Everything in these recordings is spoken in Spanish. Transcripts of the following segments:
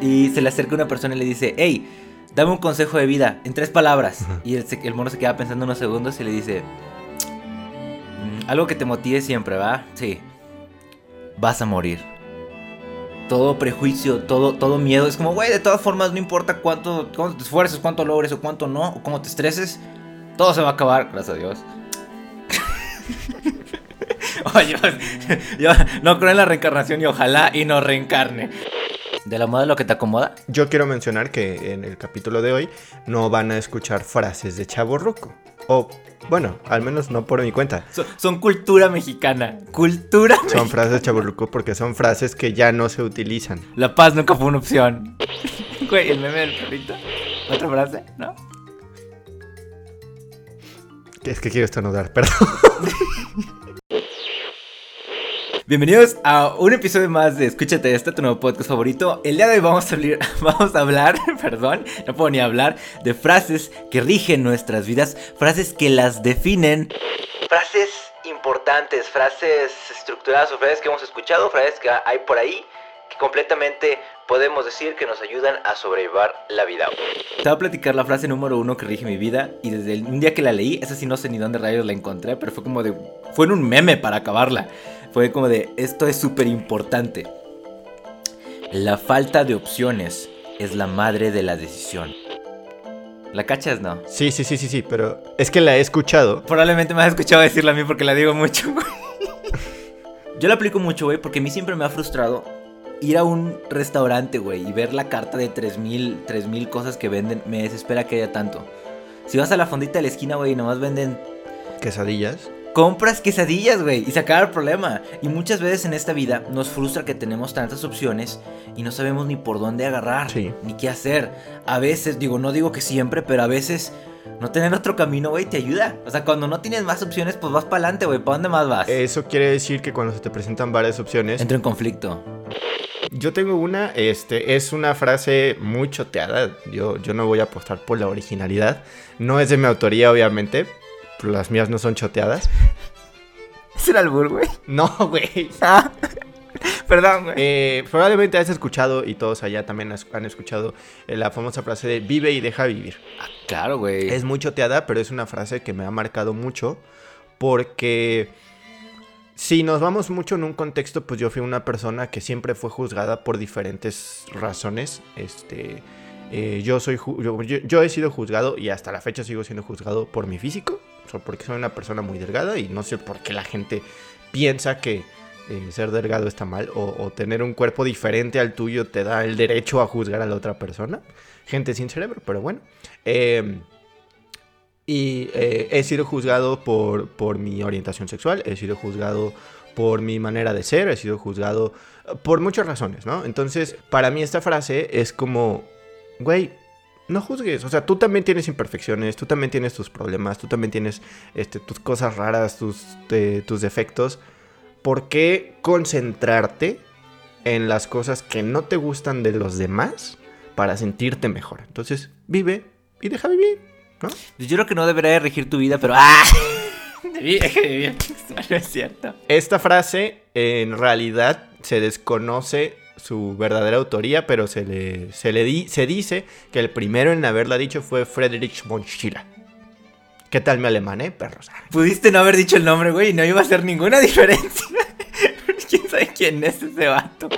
Y se le acerca una persona y le dice, hey, dame un consejo de vida en tres palabras. Y el, el, mono se queda pensando unos segundos y le dice, mm, algo que te motive siempre, ¿va? Sí. Vas a morir. Todo prejuicio, todo, todo miedo. Es como, güey, de todas formas, no importa cuánto, cuánto te esfuerces, cuánto logres o cuánto no, o cómo te estreses, todo se va a acabar, gracias a Dios. Yo no creo en la reencarnación y ojalá y no reencarne. ¿De la moda lo que te acomoda? Yo quiero mencionar que en el capítulo de hoy no van a escuchar frases de chavo ruco. O, bueno, al menos no por mi cuenta. Son, cultura mexicana. Cultura Son frases de chavo ruco porque son frases que ya no se utilizan. La paz nunca fue una opción. Güey, el meme del perrito. ¿Otra frase? ¿No? Es que quiero estornudar, perdón. Bienvenidos a un episodio más de Escúchate este, tu nuevo podcast favorito. El día de hoy vamos a, hablar, vamos a hablar, perdón, no puedo ni hablar, de frases que rigen nuestras vidas, frases que las definen. Frases importantes, frases estructuradas o frases que hemos escuchado, frases que hay por ahí que completamente podemos decir que nos ayudan a sobrellevar la vida. Te voy a platicar la frase número uno que rige mi vida y desde el, un día que la leí, esa sí no sé ni dónde rayos la encontré, pero fue como de... fue en un meme para acabarla. Fue como de, esto es súper importante. La falta de opciones es la madre de la decisión. ¿La cachas, no? Sí, sí, sí, sí, sí, pero es que la he escuchado. Probablemente me has escuchado decirla a mí porque la digo mucho, güey. Yo la aplico mucho, güey, porque a mí siempre me ha frustrado ir a un restaurante, güey, y ver la carta de 3000, 3000 cosas que venden, me desespera que haya tanto. Si vas a la fondita de la esquina, güey, y nomás venden... ¿Quesadillas? Compras quesadillas, güey, y se acaba el problema. Y muchas veces en esta vida nos frustra que tenemos tantas opciones y no sabemos ni por dónde agarrar, ni qué hacer. A veces, digo, no digo que siempre, pero a veces no tener otro camino, güey, te ayuda. O sea, cuando no tienes más opciones, pues vas para adelante, güey. ¿Para dónde más vas? Eso quiere decir que cuando se te presentan varias opciones... Entro en conflicto. Yo tengo una, este, es una frase muy choteada. Yo, yo no voy a apostar por la originalidad. No es de mi autoría, obviamente, las mías no son choteadas. ¿Es el albur, güey? No, güey. Ah. Perdón, güey. Eh, probablemente has escuchado, y todos allá también han escuchado, eh, la famosa frase de vive y deja vivir. Ah, claro, güey. Es muy choteada, pero es una frase que me ha marcado mucho. Porque si nos vamos mucho en un contexto, pues yo fui una persona que siempre fue juzgada por diferentes razones. Este. Eh, yo soy yo he sido juzgado y hasta la fecha sigo siendo juzgado por mi físico porque soy una persona muy delgada y no sé por qué la gente piensa que eh, ser delgado está mal o, tener un cuerpo diferente al tuyo te da el derecho a juzgar a la otra persona. Gente sin cerebro, pero bueno. Em, y eh, he sido juzgado por, por mi orientación sexual, he sido juzgado por mi manera de ser, he sido juzgado por muchas razones, ¿no? Entonces, para mí esta frase es como, güey, no juzgues. O sea, tú también tienes imperfecciones, tú también tienes tus problemas, tú también tienes este, tus cosas raras, tus, tus defectos. ¿Por qué concentrarte en las cosas que no te gustan de los demás para sentirte mejor? Entonces, vive y deja vivir, ¿no? Yo creo que no debería regir tu vida, pero ¡ah! no es cierto. Esta frase en realidad se desconoce su verdadera autoría, pero se le, se le di, se dice que el primero en haberla dicho fue Friedrich von Schiller. ¿Qué tal mi alemán, eh, perros? Pudiste no haber dicho el nombre, güey, y no iba a hacer ninguna diferencia. ¿Quién sabe quién es ese vato?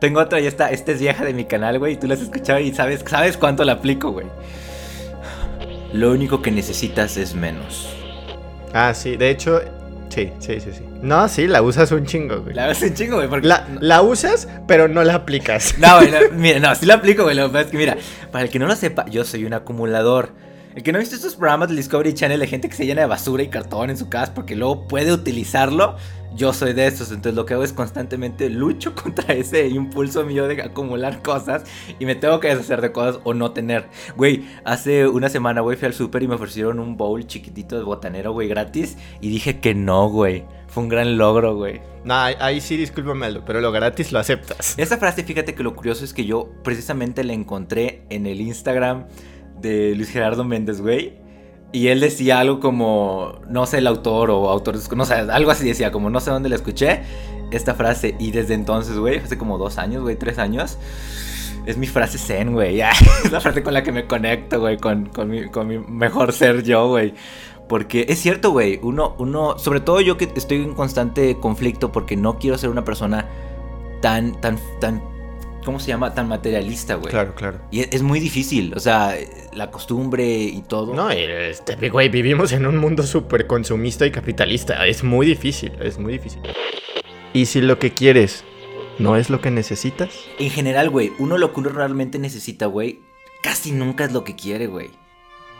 Tengo otra y esta, esta es vieja de mi canal, güey, y tú la has escuchado y sabes, sabes cuánto la aplico, güey. Lo único que necesitas es menos. Ah, sí, de hecho, Sí, sí, sí, sí. No, sí, la usas un chingo, güey. La usas un chingo, güey. Porque... La, la, usas, pero no la aplicas. No, güey, mira, no, sí la aplico, güey. Lo que pasa es que, mira, para el que no lo sepa, yo soy un acumulador. El que no ha visto estos programas del Discovery Channel de gente que se llena de basura y cartón en su casa porque luego puede utilizarlo, yo soy de estos. Entonces lo que hago es constantemente lucho contra ese impulso mío de acumular cosas y me tengo que deshacer de cosas o no tener. Güey, hace una semana, güey, fui al súper y me ofrecieron un bowl chiquitito de botanero, güey, gratis y dije que no, güey. Fue un gran logro, güey. No, ahí sí, discúlpame, pero lo gratis lo aceptas. Esa frase, fíjate que lo curioso es que yo precisamente la encontré en el Instagram de Luis Gerardo Méndez, güey. Y él decía algo como, no sé el autor o autor, no sé, algo así decía, como no sé dónde la escuché, esta frase. Y desde entonces, güey, hace como dos años, güey, tres años, es mi frase zen, güey. Es la frase con la que me conecto, güey, con, con, mi, con mi mejor ser yo, güey. Porque es cierto, güey, uno, uno, sobre todo yo que estoy en constante conflicto porque no quiero ser una persona tan, tan, tan ¿cómo se llama? Tan materialista, güey. Claro, claro. Y es, muy difícil, o sea, la costumbre y todo. No, este, güey, vivimos en un mundo súper consumista y capitalista. Es muy difícil, es muy difícil. Y si lo que quieres no es lo que necesitas. En general, güey, uno lo que uno realmente necesita, güey, casi nunca es lo que quiere, güey.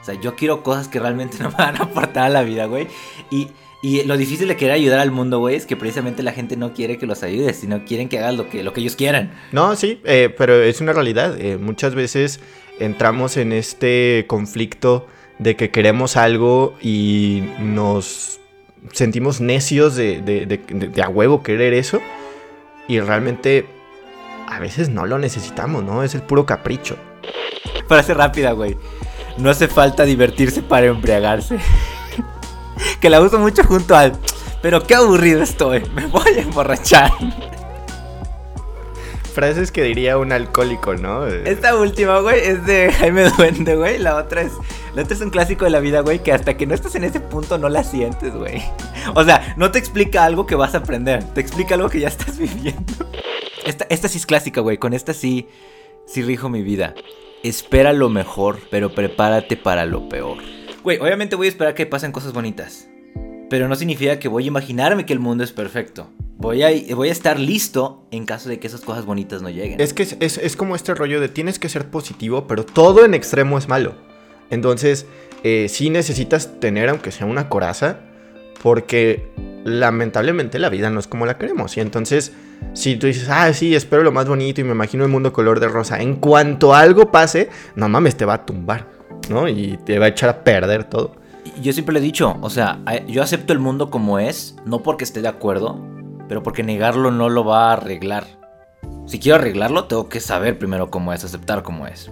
O sea, yo quiero cosas que realmente no me van a aportar a la vida, güey. Y y lo difícil de querer ayudar al mundo, güey, es que precisamente la gente no quiere que los ayudes, sino quieren que hagas lo que, lo que ellos quieran. No, sí, eh, pero es una realidad. Eh, muchas veces entramos en este conflicto de que queremos algo y nos sentimos necios de, de, de a huevo querer eso. Y realmente a veces no lo necesitamos, ¿no? Es el puro capricho. Frase rápida, güey. No hace falta divertirse para embriagarse que la uso mucho junto al. Pero qué aburrido estoy, me voy a emborrachar. Frases que diría un alcohólico, ¿no? Esta última, güey, es de Jaime Duende, güey. La otra es. La otra es un clásico de la vida, güey, que hasta que no estás en ese punto no la sientes, güey. O sea, no te explica algo que vas a aprender, te explica algo que ya estás viviendo. Esta, esta sí es clásica, güey. Con esta sí. Sí rijo mi vida. Espera lo mejor, pero prepárate para lo peor. Güey, obviamente voy a esperar que pasen cosas bonitas. Pero no significa que voy a imaginarme que el mundo es perfecto. Voy a, voy a estar listo en caso de que esas cosas bonitas no lleguen. Es que es, como este rollo de tienes que ser positivo, pero todo en extremo es malo. Entonces, eh, sí necesitas tener, aunque sea una coraza, porque lamentablemente la vida no es como la queremos. Y entonces, si tú dices, ah, sí, espero lo más bonito y me imagino el mundo color de rosa, en cuanto algo pase, no mames, te va a tumbar. Y te va a echar a perder todo. Yo siempre le he dicho, o sea, yo acepto el mundo como es, no porque esté de acuerdo, pero porque negarlo no lo va a arreglar. Si quiero arreglarlo, tengo que saber primero cómo es, aceptar cómo es.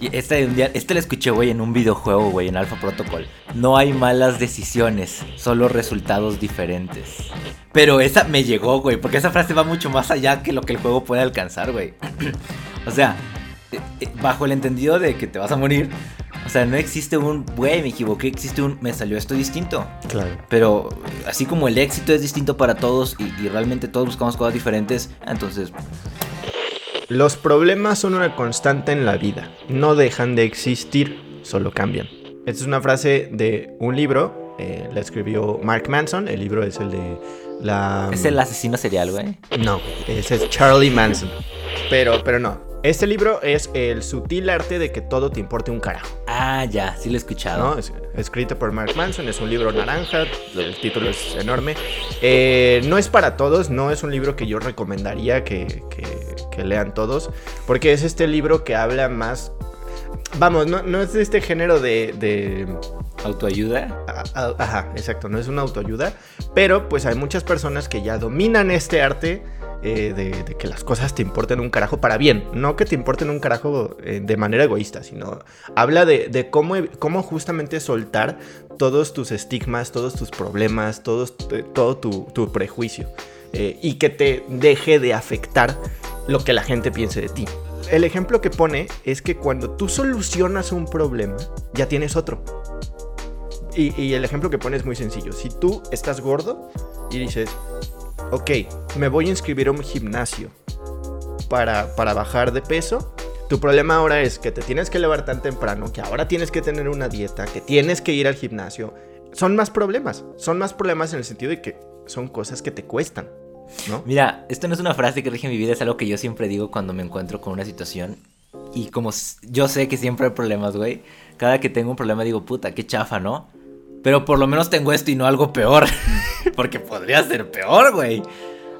Y este, este lo escuché, güey, en un videojuego, güey, en Alpha Protocol. No hay malas decisiones, solo resultados diferentes. Pero esa me llegó, güey, porque esa frase va mucho más allá que lo que el juego puede alcanzar, güey. o sea, bajo el entendido de que te vas a morir. O sea, no existe un, güey, me equivoqué, existe un, me salió esto distinto. Claro. Pero así como el éxito es distinto para todos y, realmente todos buscamos cosas diferentes, entonces... Los problemas son una constante en la vida. No dejan de existir, solo cambian. Esta es una frase de un libro, eh, la escribió Mark Manson, el libro es el de la... ¿Es el asesino serial, güey? No, ese es Charlie Manson. Pero, pero no, este libro es El sutil arte de que todo te importe un carajo. Ah, ya, sí lo he escuchado. Es, escrito por Mark Manson, es un libro naranja, el título es enorme. Eh, no es para todos, no es un libro que yo recomendaría que, lean todos, porque es este libro que habla más... Vamos, no, es de este género de... ¿Autoayuda? Ajá, exacto, no es una autoayuda, pero pues hay muchas personas que ya dominan este arte eh, de, que las cosas te importen un carajo para bien. No que te importen un carajo eh, de manera egoísta, sino habla de, cómo, cómo, justamente soltar todos tus estigmas, todos tus problemas, todos, eh, todo tu, prejuicio. y que te deje de afectar lo que la gente piense de ti. El ejemplo que pone es que cuando tú solucionas un problema, ya tienes otro. Y, y, el ejemplo que pone es muy sencillo. Si tú estás gordo y dices, ok, me voy a inscribir a un gimnasio para, para bajar de peso. Tu problema ahora es que te tienes que levantar tan temprano, que ahora tienes que tener una dieta, que tienes que ir al gimnasio. Son más problemas. Son más problemas en el sentido de que son cosas que te cuestan. ¿no? Mira, esto no es una frase que rige mi vida, es algo que yo siempre digo cuando me encuentro con una situación. Y como yo sé que siempre hay problemas, güey. Cada que tengo un problema digo, puta, qué chafa, ¿no? Pero por lo menos tengo esto y no algo peor. Porque podría ser peor, güey.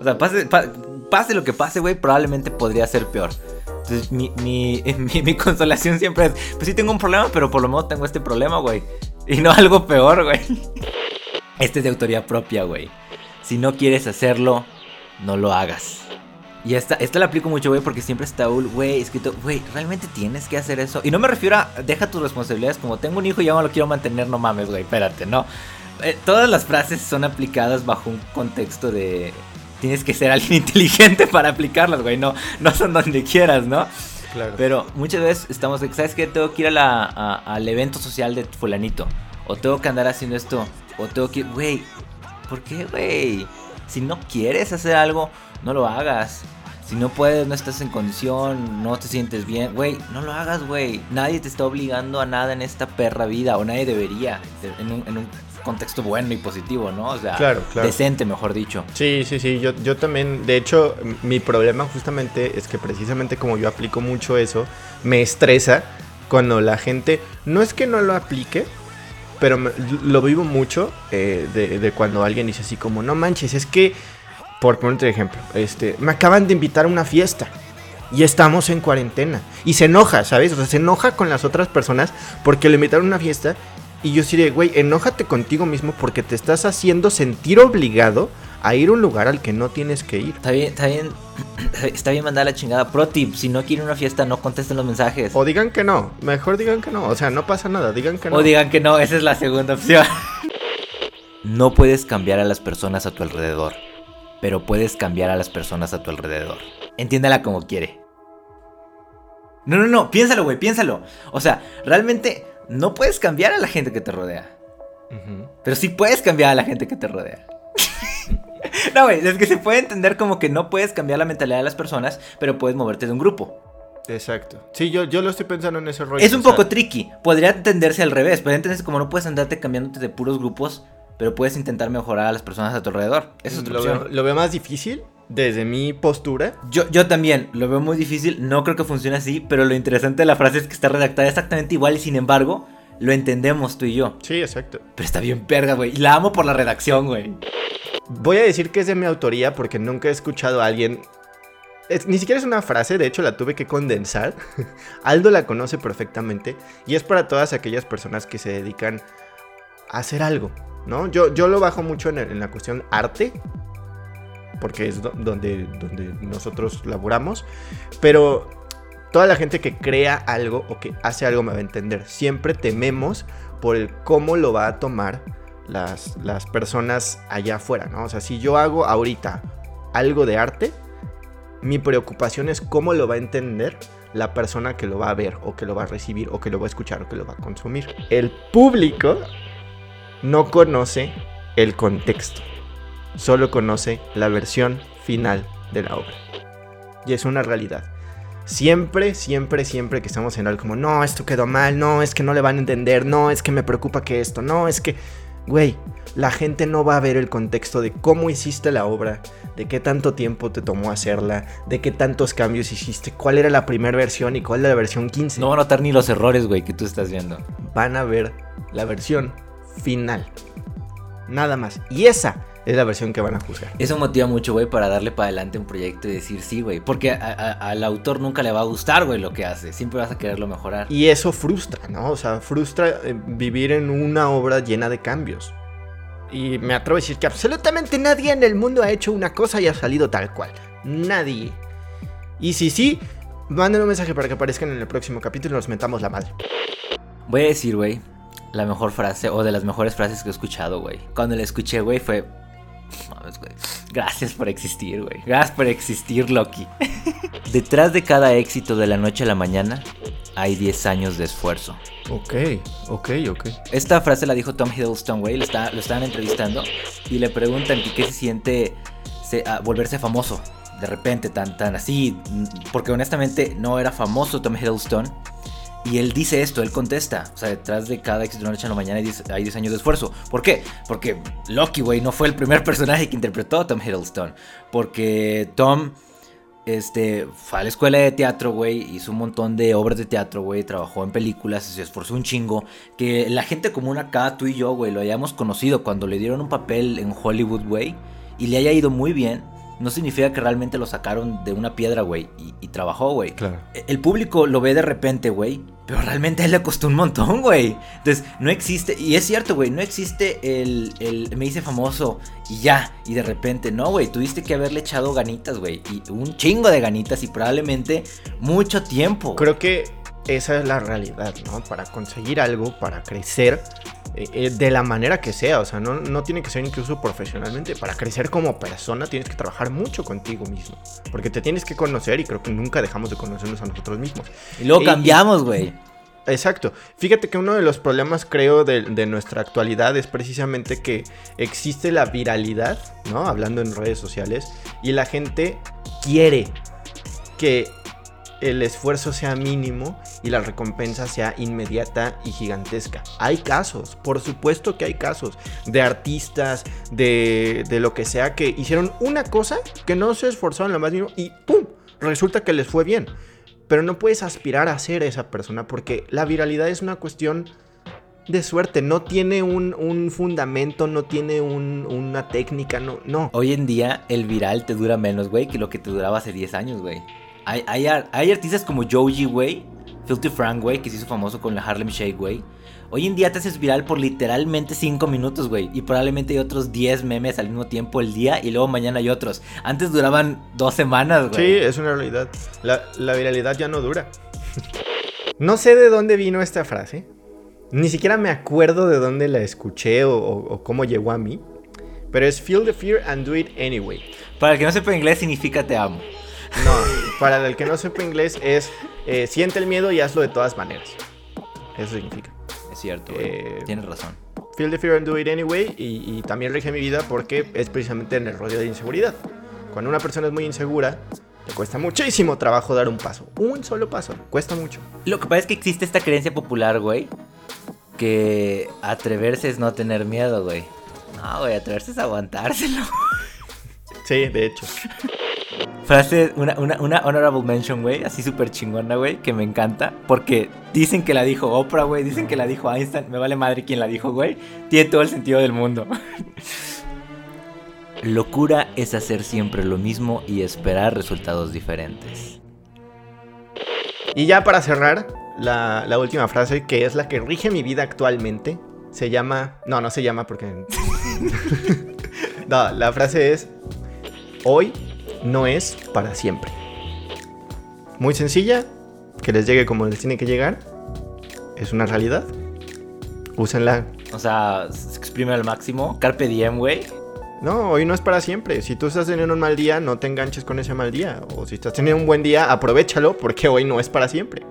O sea, pase, lo que pase, güey, probablemente podría ser peor. Entonces, mi, mi, mi, consolación siempre es, pues sí tengo un problema, pero por lo menos tengo este problema, güey. Y no algo peor, güey. Este es de autoría propia, güey. Si no quieres hacerlo, no lo hagas. Y esta, esta la aplico mucho, güey, porque siempre está, güey, escrito, güey, realmente tienes que hacer eso. Y no me refiero a, deja tus responsabilidades, como tengo un hijo y ya no lo quiero mantener, no mames, güey, espérate, no. Eh, todas las frases son aplicadas bajo un contexto de, tienes que ser alguien inteligente para aplicarlas, güey, no, no son donde quieras, ¿no? Claro. Pero muchas veces estamos, ¿sabes qué? Tengo que ir a la, al evento social de fulanito. O tengo que andar haciendo esto. O tengo que, güey, ¿por qué, güey? Si no quieres hacer algo, no lo hagas. Si no puedes, no estás en condición, no te sientes bien, güey, no lo hagas, güey. Nadie te está obligando a nada en esta perra vida, o nadie debería, en un, en un contexto bueno y positivo, ¿no? O sea, claro, decente, mejor dicho. Sí, sí, sí, yo, yo también, de hecho, mi problema justamente es que precisamente como yo aplico mucho eso, me estresa cuando la gente, no es que no lo aplique, pero lo vivo mucho eh, de, de cuando alguien dice así como, no manches, es que por ponerte ejemplo, este, me acaban de invitar a una fiesta y estamos en cuarentena. Y se enoja, ¿sabes? O sea, se enoja con las otras personas porque le invitaron a una fiesta. Y yo diré, güey, enójate contigo mismo porque te estás haciendo sentir obligado a ir a un lugar al que no tienes que ir. Está bien, está bien, está bien mandar la chingada. Pro tip, si no quieren una fiesta, no contesten los mensajes. O digan que no, mejor digan que no. O sea, no pasa nada, digan que no. O digan que no, esa es la segunda opción. no puedes cambiar a las personas a tu alrededor pero puedes cambiar a las personas a tu alrededor. Entiéndala como quiere. No, no, no, piénsalo, güey, piénsalo. O sea, realmente no puedes cambiar a la gente que te rodea. Pero sí puedes cambiar a la gente que te rodea. no, güey, es que se puede entender como que no puedes cambiar la mentalidad de las personas, pero puedes moverte de un grupo. Exacto. Sí, yo, yo lo estoy pensando en ese rollo. Es un poco tricky. Podría entenderse al revés. Podría entenderse como no puedes andarte cambiándote de puros grupos pero puedes intentar mejorar a las personas a tu alrededor. Eso es lo, veo, lo veo más difícil desde mi postura. Yo, yo también lo veo muy difícil, no creo que funcione así, pero lo interesante de la frase es que está redactada exactamente igual y sin embargo lo entendemos tú y yo. Sí, exacto. Pero está bien perga, güey. La amo por la redacción, güey. Voy a decir que es de mi autoría porque nunca he escuchado a alguien... ni siquiera es una frase, de hecho la tuve que condensar. Aldo la conoce perfectamente y es para todas aquellas personas que se dedican a hacer algo. ¿No? Yo, yo lo bajo mucho en, la cuestión arte, porque es donde, donde nosotros laboramos, pero toda la gente que crea algo o que hace algo me va a entender. Siempre tememos por el cómo lo va a tomar las, las personas allá afuera, ¿no? O sea, si yo hago ahorita algo de arte, mi preocupación es cómo lo va a entender la persona que lo va a ver o que lo va a recibir o que lo va a escuchar o que lo va a consumir. El público no conoce el contexto, solo conoce la versión final de la obra. Y es una realidad. Siempre, siempre, siempre que estamos en algo como, no, esto quedó mal, no, es que no le van a entender, no, es que me preocupa que esto, no, es que, güey, la gente no va a ver el contexto de cómo hiciste la obra, de qué tanto tiempo te tomó hacerla, de qué tantos cambios hiciste, cuál era la primera versión y cuál era la versión 15. No van a notar ni los errores, güey, que tú estás viendo. Van a ver la versión final. Nada más. Y esa es la versión que van a juzgar. Eso motiva mucho, güey, para darle para adelante un proyecto y decir sí, güey. Porque al autor nunca le va a gustar, güey, lo que hace. Siempre vas a quererlo mejorar. Y eso frustra, ¿no? O sea, frustra eh, vivir en una obra llena de cambios. Y me atrevo a decir que absolutamente nadie en el mundo ha hecho una cosa y ha salido tal cual. Nadie. Y si sí, manden un mensaje para que aparezcan en el próximo capítulo y nos metamos la madre. Voy a decir, güey, la mejor frase o de las mejores frases que he escuchado, güey. Cuando la escuché, güey, fue... güey. Gracias por existir, güey. Gracias por existir, Loki. Detrás de cada éxito de la noche a la mañana hay 10 años de esfuerzo. Ok, ok, ok. Esta frase la dijo Tom Hiddleston, güey. Lo, está, lo estaban entrevistando y le preguntan qué se siente volverse famoso. De repente, tan, tan así. Porque honestamente no era famoso Tom Hiddleston y él dice esto, él contesta. O sea, detrás de cada éxito de una noche a la mañana hay 10, años de esfuerzo. ¿Por qué? Porque Loki, güey, no fue el primer personaje que interpretó a Tom Hiddleston. Porque Tom este, fue a la escuela de teatro, güey, hizo un montón de obras de teatro, güey, trabajó en películas, se esforzó un chingo. Que la gente común acá, tú y yo, güey, lo hayamos conocido cuando le dieron un papel en Hollywood, güey, y le haya ido muy bien no significa que realmente lo sacaron de una piedra, güey, y, trabajó, güey. Claro. El público lo ve de repente, güey, Pero realmente a él le costó un montón, güey. Entonces, no existe, y es cierto, güey, no existe el, el me hice famoso y ya, y de repente, no, güey, tuviste que haberle echado ganitas, güey, y un chingo de ganitas y probablemente mucho tiempo. Creo que esa es la realidad, ¿no? Para conseguir algo, para crecer, eh, eh, de la manera que sea, o sea, no, no, tiene que ser incluso profesionalmente, para crecer como persona tienes que trabajar mucho contigo mismo, porque te tienes que conocer y creo que nunca dejamos de conocernos a nosotros mismos. Y luego cambiamos, güey. Exacto. Fíjate que uno de los problemas, creo, de, de, nuestra actualidad es precisamente que existe la viralidad, ¿no? Hablando en redes sociales, y la gente quiere que el esfuerzo sea mínimo y la recompensa sea inmediata y gigantesca. Hay casos, por supuesto que hay casos de artistas, de, de lo que sea, que hicieron una cosa que no se esforzaron lo más mínimo y ¡pum! Resulta que les fue bien. Pero no puedes aspirar a ser esa persona porque la viralidad es una cuestión de suerte, no tiene un, un fundamento, no tiene un, una técnica, no, no. Hoy en día el viral te dura menos, güey, que lo que te duraba hace 10 años, güey. Hay, hay, hay, artistas como Joji, güey, Filthy Frank, güey, que se hizo famoso con la Harlem Shake, güey. Hoy en día te haces viral por literalmente 5 minutos, güey. Y probablemente hay otros 10 memes al mismo tiempo el día y luego mañana hay otros. Antes duraban dos semanas, güey. Sí, es una realidad. La, la viralidad ya no dura. no sé de dónde vino esta frase. Ni siquiera me acuerdo de dónde la escuché o, o, o cómo llegó a mí. Pero es feel the fear and do it anyway. Para el que no sepa inglés significa te amo. No, para el que no sepa inglés es eh, siente el miedo y hazlo de todas maneras. Eso significa. Es cierto, eh, tienes razón. Feel the fear and do it anyway. Y, y, también rige mi vida porque es precisamente en el rollo de inseguridad. Cuando una persona es muy insegura, le cuesta muchísimo trabajo dar un paso. Un solo paso, cuesta mucho. Lo que pasa es que existe esta creencia popular, güey. Que atreverse es no tener miedo, güey. No, güey, atreverse es aguantárselo. Sí, de hecho. Frase, una, una, una honorable mention, güey, así súper chingona, güey, que me encanta. Porque dicen que la dijo Oprah, güey, dicen que la dijo Einstein. Me vale madre quién la dijo, güey. Tiene todo el sentido del mundo. Locura es hacer siempre lo mismo y esperar resultados diferentes. Y ya para cerrar, la, la última frase, que es la que rige mi vida actualmente, se llama... No, no se llama porque... no, la frase es... Hoy no es para siempre. Muy sencilla, que les llegue como les tiene que llegar. Es una realidad. Úsenla. O sea, se exprime al máximo. Carpe diem, güey. No, hoy no es para siempre. Si tú estás teniendo un mal día, no te enganches con ese mal día. O si estás teniendo un buen día, aprovechalo porque hoy no es para siempre.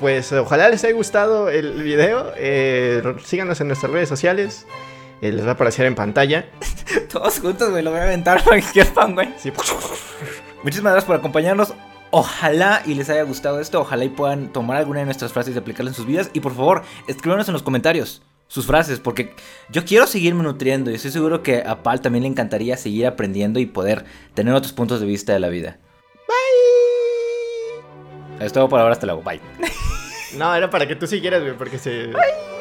Pues ojalá les haya gustado el video. Eh, síganos en nuestras redes sociales. Eh, les va a aparecer en pantalla. Todos juntos, güey, lo voy a aventar para que quieran, güey. Sí. Muchísimas gracias por acompañarnos. Ojalá y les haya gustado esto. Ojalá y puedan tomar alguna de nuestras frases y aplicarlas en sus vidas. Y por favor, escríbanos en los comentarios sus frases, porque yo quiero seguirme nutriendo y estoy seguro que a Pal también le encantaría seguir aprendiendo y poder tener otros puntos de vista de la vida. Bye. Es todo por ahora, hasta luego. Bye. No, era para que tú siguieras, güey, porque se. Bye.